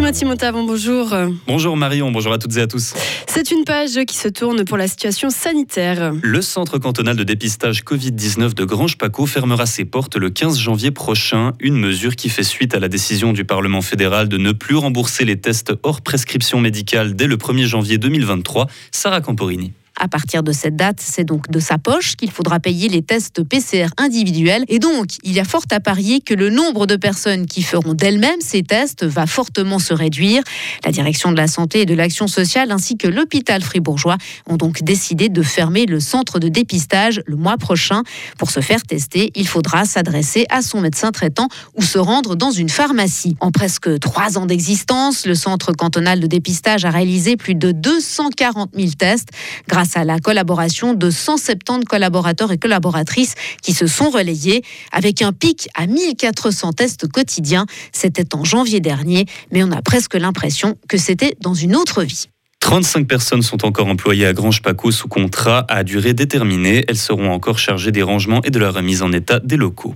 Timothy Montavon, bonjour. Bonjour Marion, bonjour à toutes et à tous. C'est une page qui se tourne pour la situation sanitaire. Le centre cantonal de dépistage Covid-19 de Grange-Paco fermera ses portes le 15 janvier prochain, une mesure qui fait suite à la décision du Parlement fédéral de ne plus rembourser les tests hors prescription médicale dès le 1er janvier 2023. Sarah Camporini. À partir de cette date, c'est donc de sa poche qu'il faudra payer les tests PCR individuels. Et donc, il y a fort à parier que le nombre de personnes qui feront d'elles-mêmes ces tests va fortement se réduire. La direction de la santé et de l'action sociale ainsi que l'hôpital fribourgeois ont donc décidé de fermer le centre de dépistage le mois prochain. Pour se faire tester, il faudra s'adresser à son médecin traitant ou se rendre dans une pharmacie. En presque trois ans d'existence, le centre cantonal de dépistage a réalisé plus de 240 000 tests grâce à la collaboration de 170 collaborateurs et collaboratrices qui se sont relayés avec un pic à 1400 tests quotidiens. C'était en janvier dernier, mais on a presque l'impression que c'était dans une autre vie. 35 personnes sont encore employées à Grange Paco sous contrat à durée déterminée. Elles seront encore chargées des rangements et de la remise en état des locaux.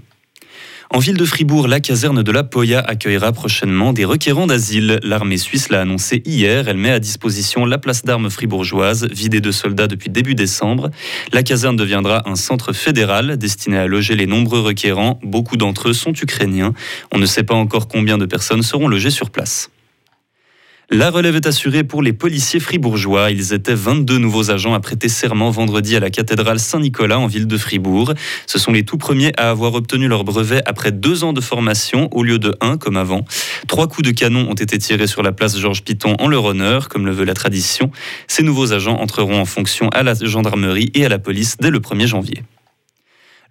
En ville de Fribourg, la caserne de la Poya accueillera prochainement des requérants d'asile. L'armée suisse l'a annoncé hier. Elle met à disposition la place d'armes fribourgeoise, vidée de soldats depuis début décembre. La caserne deviendra un centre fédéral destiné à loger les nombreux requérants. Beaucoup d'entre eux sont ukrainiens. On ne sait pas encore combien de personnes seront logées sur place. La relève est assurée pour les policiers fribourgeois. Ils étaient 22 nouveaux agents à prêter serment vendredi à la cathédrale Saint-Nicolas en ville de Fribourg. Ce sont les tout premiers à avoir obtenu leur brevet après deux ans de formation au lieu de un comme avant. Trois coups de canon ont été tirés sur la place Georges Piton en leur honneur, comme le veut la tradition. Ces nouveaux agents entreront en fonction à la gendarmerie et à la police dès le 1er janvier.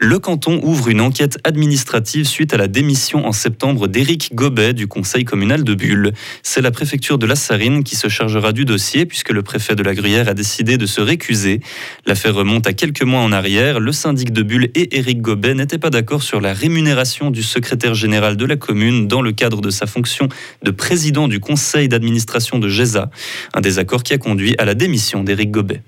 Le canton ouvre une enquête administrative suite à la démission en septembre d'Éric Gobet du conseil communal de Bulle. C'est la préfecture de la Sarine qui se chargera du dossier puisque le préfet de la Gruyère a décidé de se récuser. L'affaire remonte à quelques mois en arrière. Le syndic de Bulle et Éric Gobet n'étaient pas d'accord sur la rémunération du secrétaire général de la commune dans le cadre de sa fonction de président du conseil d'administration de GESA. Un désaccord qui a conduit à la démission d'Éric Gobet.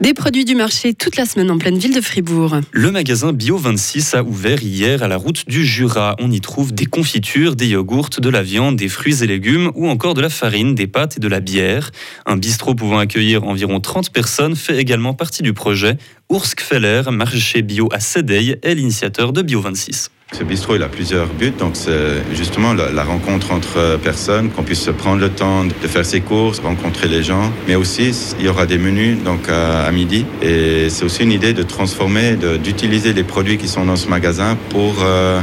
Des produits du marché toute la semaine en pleine ville de Fribourg. Le magasin Bio 26 a ouvert hier à la route du Jura. On y trouve des confitures, des yogourts, de la viande, des fruits et légumes ou encore de la farine, des pâtes et de la bière. Un bistrot pouvant accueillir environ 30 personnes fait également partie du projet. Oursk Feller, marché bio à Sédeil, est l'initiateur de Bio 26. Ce bistrot, il a plusieurs buts. Donc, c'est justement la, rencontre entre personnes, qu'on puisse prendre le temps de faire ses courses, rencontrer les gens. Mais aussi, il y aura des menus donc à, midi. Et c'est aussi une idée de transformer, d'utiliser les produits qui sont dans ce magasin pour euh,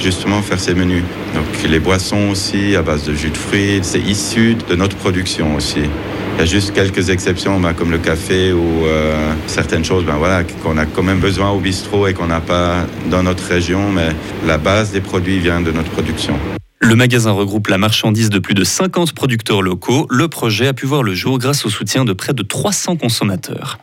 justement faire ces menus. Donc, les boissons aussi à base de jus de fruits, c'est issu de notre production aussi. Il y a juste quelques exceptions, ben, comme le café ou euh, certaines choses ben, voilà, qu'on a quand même besoin au bistrot et qu'on n'a pas dans notre région, mais la base des produits vient de notre production. Le magasin regroupe la marchandise de plus de 50 producteurs locaux. Le projet a pu voir le jour grâce au soutien de près de 300 consommateurs.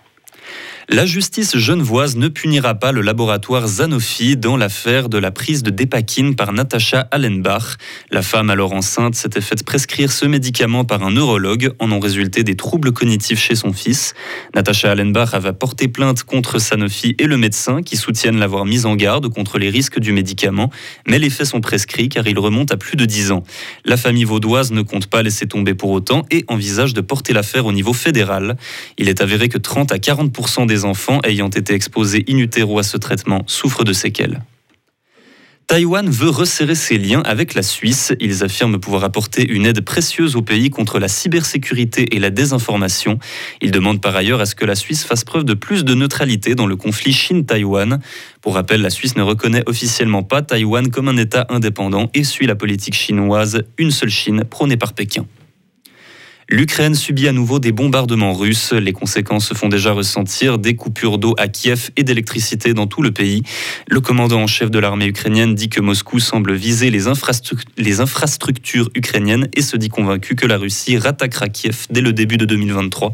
La justice genevoise ne punira pas le laboratoire Zanofi dans l'affaire de la prise de Dépakine par Natacha Allenbach. La femme alors enceinte s'était faite prescrire ce médicament par un neurologue. En ont résulté des troubles cognitifs chez son fils. Natacha Allenbach avait porté plainte contre Sanofi et le médecin qui soutiennent l'avoir mise en garde contre les risques du médicament. Mais les faits sont prescrits car ils remontent à plus de 10 ans. La famille vaudoise ne compte pas laisser tomber pour autant et envisage de porter l'affaire au niveau fédéral. Il est avéré que 30 à 40 des enfants ayant été exposés in utero à ce traitement souffrent de séquelles. Taïwan veut resserrer ses liens avec la Suisse. Ils affirment pouvoir apporter une aide précieuse au pays contre la cybersécurité et la désinformation. Ils demandent par ailleurs à ce que la Suisse fasse preuve de plus de neutralité dans le conflit Chine-Taïwan. Pour rappel, la Suisse ne reconnaît officiellement pas Taïwan comme un État indépendant et suit la politique chinoise une seule Chine prônée par Pékin. L'Ukraine subit à nouveau des bombardements russes. Les conséquences se font déjà ressentir, des coupures d'eau à Kiev et d'électricité dans tout le pays. Le commandant en chef de l'armée ukrainienne dit que Moscou semble viser les, infrastructures ukrainiennes et se dit convaincu que la Russie rattaquera Kiev dès le début de 2023.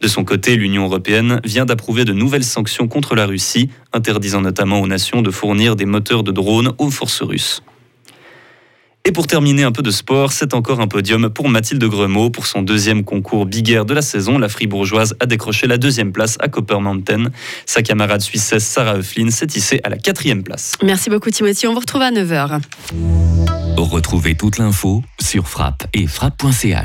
De son côté, l'Union européenne vient d'approuver de nouvelles sanctions contre la Russie, interdisant notamment aux nations de fournir des moteurs de drones aux forces russes. Et pour terminer un peu de sport, c'est encore un podium pour Mathilde Gremaud. Pour son deuxième concours Big Air de la saison, la fribourgeoise a décroché la deuxième place à Copper Mountain. Sa camarade suissesse Sarah Euflin s'est hissée à la quatrième place. Merci beaucoup Timothy, on vous retrouve à 9h. Retrouvez toute l'info sur frappe et frappe.ch.